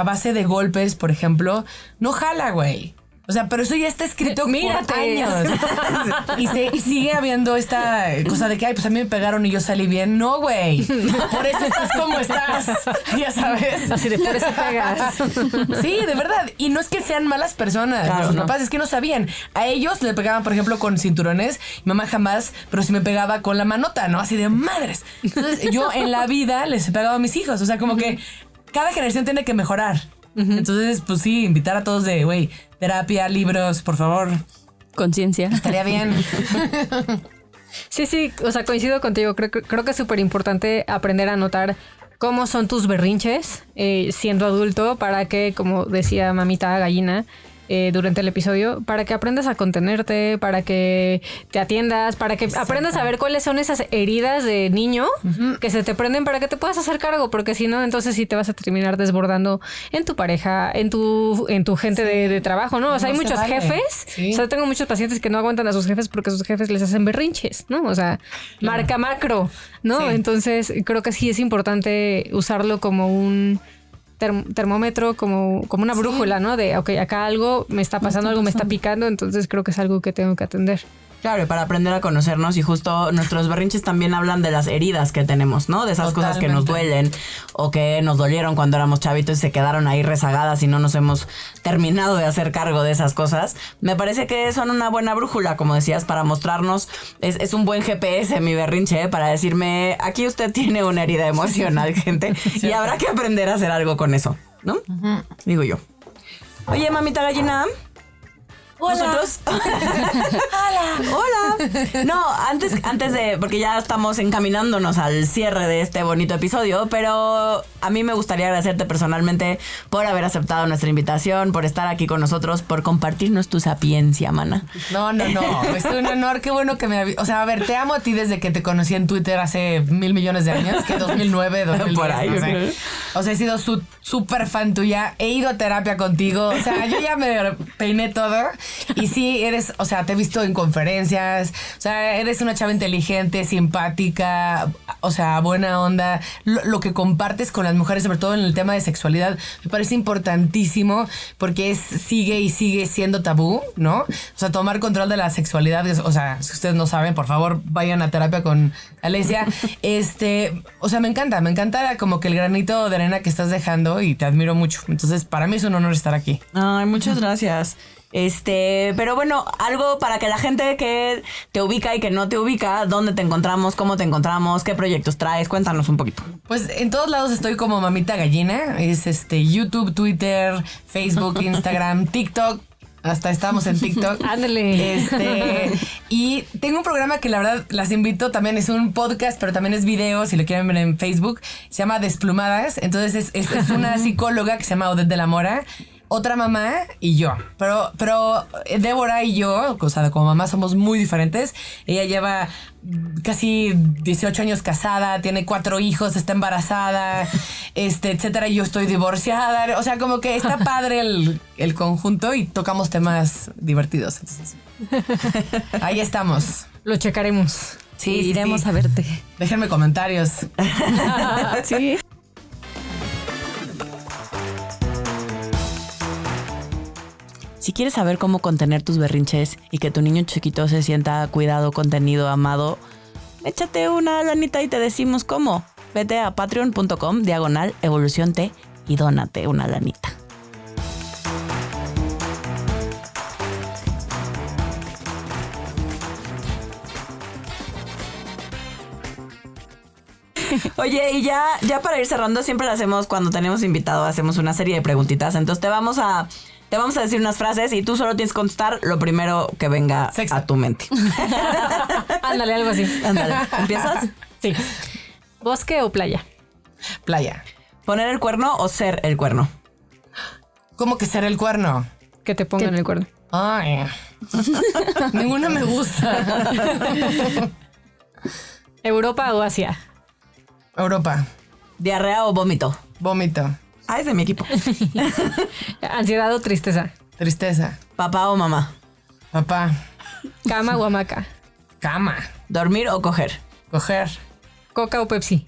a base de golpes, por ejemplo, no jala, güey. O sea, pero eso ya está escrito por años. Y, se- y sigue habiendo esta cosa de que, ay, pues a mí me pegaron y yo salí bien. No, güey. Por eso estás como estás. Ya sabes. Así de por eso pegas. Sí, de verdad. Y no es que sean malas personas. Claro, Los no. papás es que no sabían. A ellos le pegaban, por ejemplo, con cinturones. Mi mamá jamás, pero sí me pegaba con la manota, ¿no? Así de madres. Entonces, yo en la vida les he pegado a mis hijos. O sea, como que cada generación tiene que mejorar. Entonces, pues sí, invitar a todos de, güey, terapia, libros, por favor. Conciencia. Estaría bien. Sí, sí, o sea, coincido contigo. Creo, que- creo que es súper importante aprender a notar cómo son tus berrinches eh, siendo adulto para que, como decía mamita gallina eh, durante el episodio, para que aprendas a contenerte, para que te atiendas, para que aprendas a ver cuáles son esas heridas de niño que se te prenden para que te puedas hacer cargo, porque si no, entonces sí te vas a terminar desbordando en tu pareja, en tu, en tu gente de, de trabajo, ¿no? O sea, No hay se muchos vale. jefes, Sí. o sea, tengo muchos pacientes que no aguantan a sus jefes porque sus jefes les hacen berrinches, ¿no? O sea, marca macro, ¿no? Sí. Entonces, creo que sí es importante usarlo como un term- termómetro, como, como una brújula, ¿no? De, ok, acá algo me está pasando, algo me está picando, entonces creo que es algo que tengo que atender. Claro, y para aprender a conocernos y justo nuestros berrinches también hablan de las heridas que tenemos, ¿no? De esas cosas que nos duelen o que nos dolieron cuando éramos chavitos y se quedaron ahí rezagadas y no nos hemos terminado de hacer cargo de esas cosas. Me parece que son una buena brújula, como decías, para mostrarnos. Es, es un buen GPS mi berrinche, ¿eh? para decirme, aquí usted tiene una herida emocional, gente, y habrá que aprender a hacer algo con eso, ¿no? Digo yo. Oye, mamita gallina. Nosotros. Hola. Hola. No, antes, antes de. Porque ya estamos encaminándonos al cierre de este bonito episodio. Pero a mí me gustaría agradecerte personalmente por haber aceptado nuestra invitación, por estar aquí con nosotros, por compartirnos tu sapiencia, mana. No, no, no. Es un honor. Qué bueno que me... O sea, a ver, te amo a ti desde que te conocí en Twitter hace mil millones de años, que 2009, 2010, Por ahí, no sé. O sea, he sido su súper fan tuya. He ido a terapia contigo. O sea, yo ya me peiné todo. Y sí, eres, o sea, te he visto en conferencias, o sea, eres una chava inteligente, simpática, o sea, buena onda. Lo, que compartes con las mujeres, sobre todo en el tema de sexualidad, me parece importantísimo porque es, sigue y sigue siendo tabú, ¿no? O sea, tomar control de la sexualidad, o sea, si ustedes no saben, por favor, vayan a terapia con Alesia. Este, o sea, me encanta, me encanta como que el granito de arena que estás dejando y te admiro mucho. Entonces, para mí es un honor estar aquí. Ay, muchas gracias. Este, pero bueno, algo para que la gente que te ubica y que no te ubica, dónde te encontramos, cómo te encontramos, qué proyectos traes, cuéntanos un poquito. Pues en todos lados estoy como mamita gallina. Es este YouTube, Twitter, Facebook, Instagram, TikTok. Hasta estamos en TikTok. Ándale. Este, y tengo un programa que la verdad las invito, también es un podcast, pero también es video, si lo quieren ver en Facebook, se llama Desplumadas. Entonces es, es- es una psicóloga que se llama Odette de la Mora, otra mamá y yo. Pero, pero Débora y yo, o sea, como mamá somos muy diferentes. Ella lleva casi 18 años casada, tiene cuatro hijos, está embarazada, este, etcétera, y yo estoy divorciada. O sea, como que está padre el, el conjunto y tocamos temas divertidos. Entonces, ahí estamos. Lo checaremos. Sí, Sí, sí, iremos sí. a verte. Déjenme comentarios. sí. Si quieres saber cómo contener tus berrinches y que tu niño chiquito se sienta cuidado, contenido, amado, échate una lanita y te decimos cómo. Vete a patreon.com diagonal evolución T y dónate una lanita. Oye, y ya, ya para ir cerrando, siempre lo hacemos cuando tenemos invitado, hacemos una serie de preguntitas. Entonces te vamos a, te vamos a decir unas frases y tú solo tienes que contestar lo primero que venga Sexo. a tu mente. Ándale, algo así. Ándale, ¿empiezas? Sí. ¿Bosque o playa? Playa. ¿Poner el cuerno o ser el cuerno? ¿Cómo que ser el cuerno? Que te pongan el cuerno. Ay. Ninguna me gusta. ¿Europa o Asia? Europa. ¿Diarrea o vómito? Vómito. Ah, es de mi equipo. ¿Ansiedad o tristeza? Tristeza. ¿Papá o mamá? Papá. ¿Cama o hamaca? Cama. ¿Dormir o coger? Coger. ¿Coca o Pepsi?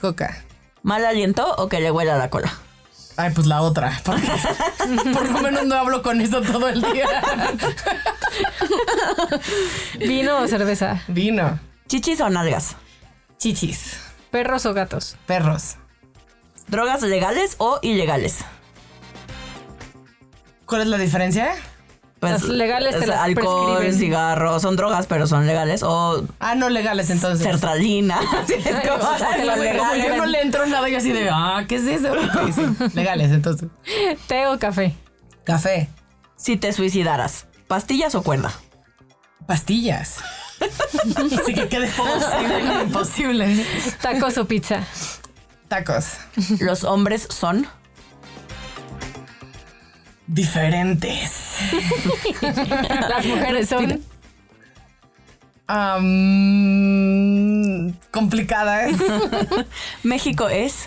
Coca. ¿Mal aliento o que le huela la cola? Ay, pues la otra. Porque por lo menos no hablo con eso todo el día. ¿Vino o cerveza? Vino. ¿Chichis o nalgas? Chichis. ¿Perros o gatos? Perros. ¿Drogas legales o ilegales? ¿Cuál es la diferencia? Las legales te es las alcohol, prescriben. cigarros, son drogas, pero son legales. O Ah, no legales entonces. sertralina. Yo no le entro nada, yo así de, ah, ¿qué es eso? Sí, Legales, entonces. ¿Té o café? Café. Si te suicidaras, ¿pastillas o cuerda? Pastillas. Así que quede posible, imposible. ¿Tacos o pizza? Tacos. Los hombres son. Diferentes. Las mujeres son... Complicadas. México es.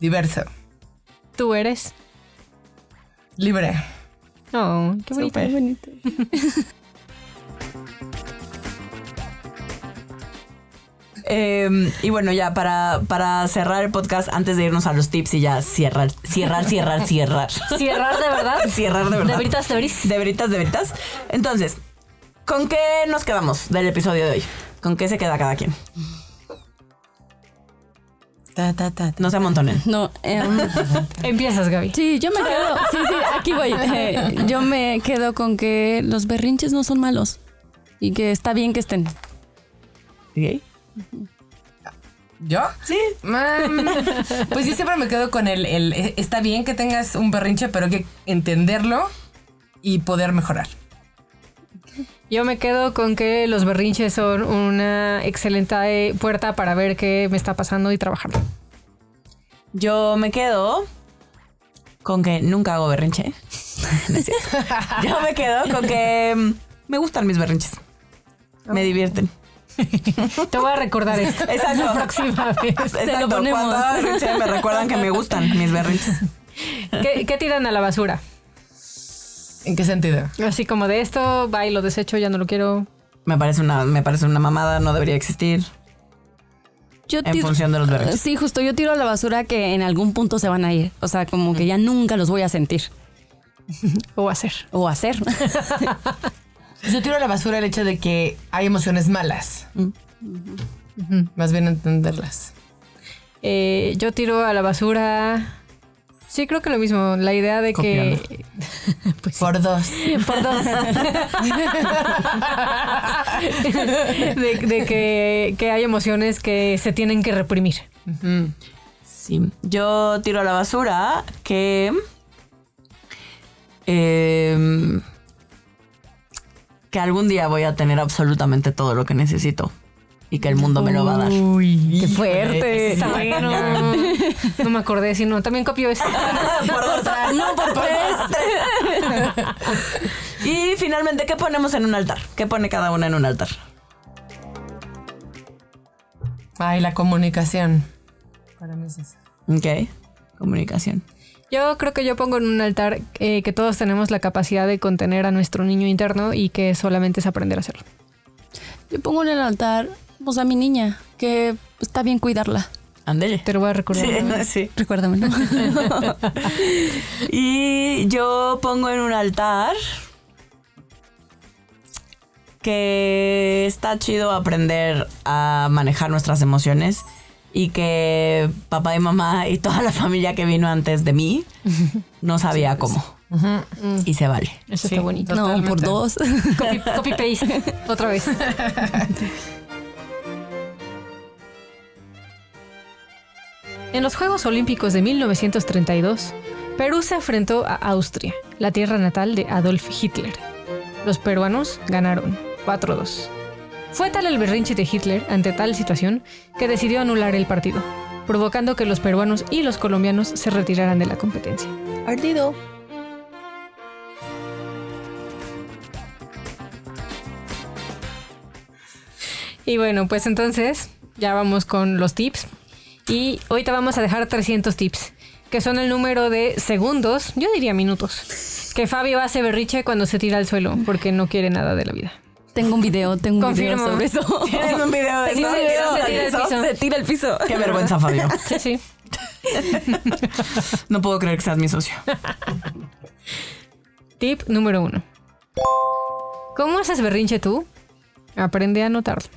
Diverso. ¿Tú eres? Libre. Oh, qué bonito. Qué bonito. Eh, y bueno, ya para, para cerrar el podcast, antes de irnos a los tips y ya cierrar, cierrar, cierrar, cierrar. ¿Cierrar de verdad? Cierrar de verdad. ¿De veritas, de veritas? De veritas, de veritas. Entonces, ¿con qué nos quedamos del episodio de hoy? ¿Con qué se queda cada quien? Ta, ta, ta, ta. No se amontonen. No, em, Empiezas, Gaby. sí, yo me quedo. Sí, sí, aquí voy. Eh, yo me quedo con que los berrinches no son malos y que está bien que estén. ¿Sí? ¿Yo? Sí. Mm, Pues yo siempre me quedo con el, el- eh, Está bien que tengas un berrinche, pero hay que entenderlo y poder mejorar. Yo me quedo con que los berrinches son una excelente eh, puerta para ver qué me está pasando y trabajarlo. Yo me quedo con que nunca hago berrinche. No. Yo me quedo con que mm, me gustan mis berrinches. Me divierten. Te voy a recordar esto. Exacto. La próxima vez. Exacto. ponemos. Cuando hago berrinche me recuerdan que me gustan mis berrinches. ¿Qué, qué tiran a la basura? ¿En qué sentido? Así como de esto, va y lo desecho, ya no lo quiero. Me parece una, me parece una mamada, no debería existir. Yo En función de los berrinches. Sí, justo. Yo tiro a la basura que en algún punto se van a ir. O sea, como que ya nunca los voy a sentir O hacer. o hacer. Yo tiro a la basura el hecho de que hay emociones malas. Más bien entenderlas. Eh, yo tiro a la basura. Sí, creo que lo mismo. La idea de que. pues. Por dos. Por dos. de de que, que hay emociones que se tienen que reprimir. Sí. Yo tiro a la basura que. em, que algún día voy a tener absolutamente todo lo que necesito. Y que el mundo me lo va a dar. Uy, ¡Qué fuerte! Está bueno. No me acordé, si no. También copio eso. por dos. No, por tres. y finalmente, ¿qué ponemos en un altar? ¿Qué pone cada una en un altar? Ay, la comunicación. Para mí es eso. Ok. Comunicación. Yo creo que yo pongo en un altar eh, que todos tenemos la capacidad de contener a nuestro niño interno y que solamente es aprender a hacerlo. Yo pongo en el altar pues, a mi niña, que está bien cuidarla. Ándele. Te lo voy a recordar. ¿no? Sí, sí. Recuérdame, ¿no? Y yo pongo en un altar que está chido aprender a manejar nuestras emociones y que papá y mamá y toda la familia que vino antes de mí no sabía cómo. Y se vale. Eso Sí, está bonito. no, Totalmente. por dos. Copy, copy paste. Otra vez. En los Juegos Olímpicos de 1932, Perú se enfrentó a Austria, la tierra natal de Adolf Hitler. Los peruanos ganaron 4-2. Fue tal el berrinche de Hitler ante tal situación que decidió anular el partido, provocando que los peruanos y los colombianos se retiraran de la competencia. Ardido. Y bueno, pues entonces ya vamos con los tips. Y hoy te vamos a dejar 300 tips, que son el número de segundos, yo diría minutos, que Fabio hace berriche cuando se tira al suelo porque no quiere nada de la vida. Tengo un video, tengo un Confirmo. video sobre eso. ¿Tienes un video de eso? se tira al piso. Se tira al piso. Qué vergüenza, Fabio. Sí, sí. No puedo creer que seas mi socio. Tip número uno. ¿Cómo haces berrinche tú? Aprende a notarlo.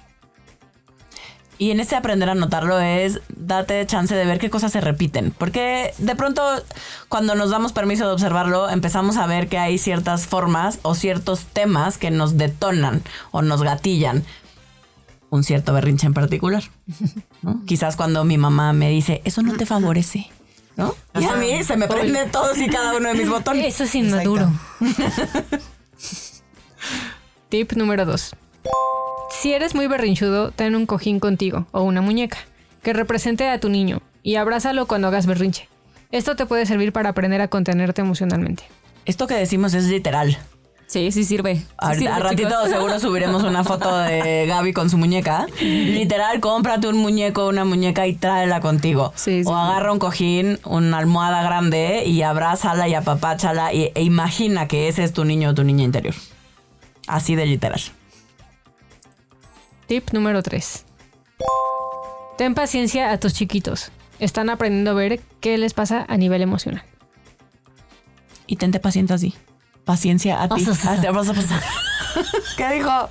Y en este aprender a notarlo es date chance de ver qué cosas se repiten. Porque de pronto, cuando nos damos permiso de observarlo, empezamos a ver que hay ciertas formas o ciertos temas que nos detonan o nos gatillan un cierto berrinche en particular. ¿no? Quizás cuando mi mamá me dice, eso no te favorece. ¿no? Y a mí se me prende todos y cada uno de mis botones. Eso es inmaduro. Tip número 2. Si eres muy berrinchudo, ten un cojín contigo o una muñeca que represente a tu niño y abrázalo cuando hagas berrinche. Esto te puede servir para aprender a contenerte emocionalmente. Esto que decimos es literal. Sí, sí sirve. Sí A, sirve, a ratito chicos. seguro subiremos una foto de Gaby con su muñeca. Literal, cómprate un muñeco, una muñeca y tráela contigo. Sí, sí. o agarra un cojín, una almohada grande y abrázala y apapáchala y, e imagina que ese es tu niño o tu niña interior. Así de literal. Tip número 3. Ten paciencia a tus chiquitos. Están aprendiendo a ver qué les pasa a nivel emocional. Y tente paciencia así. Paciencia a ti. Así, vas a pasar. ¿Qué dijo?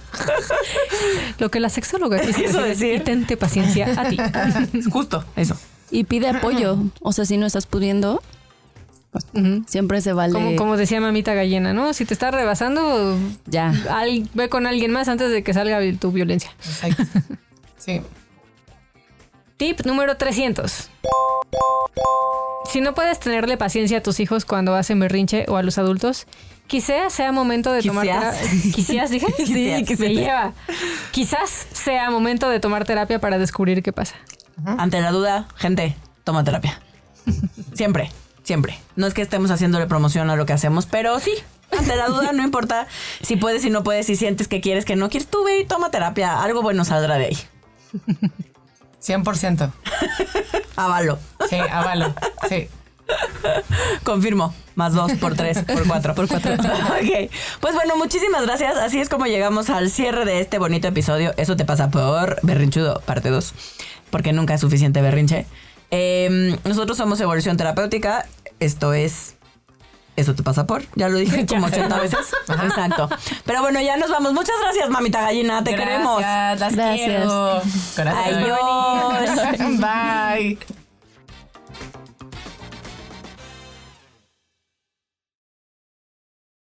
Lo que la sexóloga quiso decir. y tente paciencia a ti. Justo, eso. Y pide apoyo. O sea, si no estás pudiendo, Siempre se vale. Como, como decía mamita gallina, ¿no? Si te está rebasando, Ya. al- ve con alguien más antes de que salga tu violencia. Exacto. Sí. Tip número 300. Si no puedes tenerle paciencia a tus hijos cuando hacen berrinche o a los adultos, quizás sea momento de tomar Quizás. terapia. Quizás, dije. Quizás. Sí, se lleva. Quizás sea momento de tomar terapia para descubrir qué pasa. Ante la duda, gente, toma terapia. Siempre, siempre. No es que estemos haciéndole promoción a lo que hacemos, pero sí. Ante la duda, no importa si puedes, si no puedes, si sientes que quieres, que no quieres, tú ve y toma terapia. Algo bueno saldrá de ahí. 100%. Avalo. Sí, avalo. Sí. Confirmo. Más dos, por tres, por cuatro. por cuatro. ok. Pues bueno, muchísimas gracias. Así es como llegamos al cierre de este bonito episodio. Eso te pasa por Berrinchudo, parte 2. Porque nunca es suficiente berrinche. Eh, nosotros somos Evolución Terapéutica. Esto es eso te pasa por, ya lo dije como 80 veces. Exacto. Pero bueno, ya nos vamos. Muchas gracias, mamita gallina. Te queremos. Gracias, las Gracias. quiero. Gracias Adiós. Bye.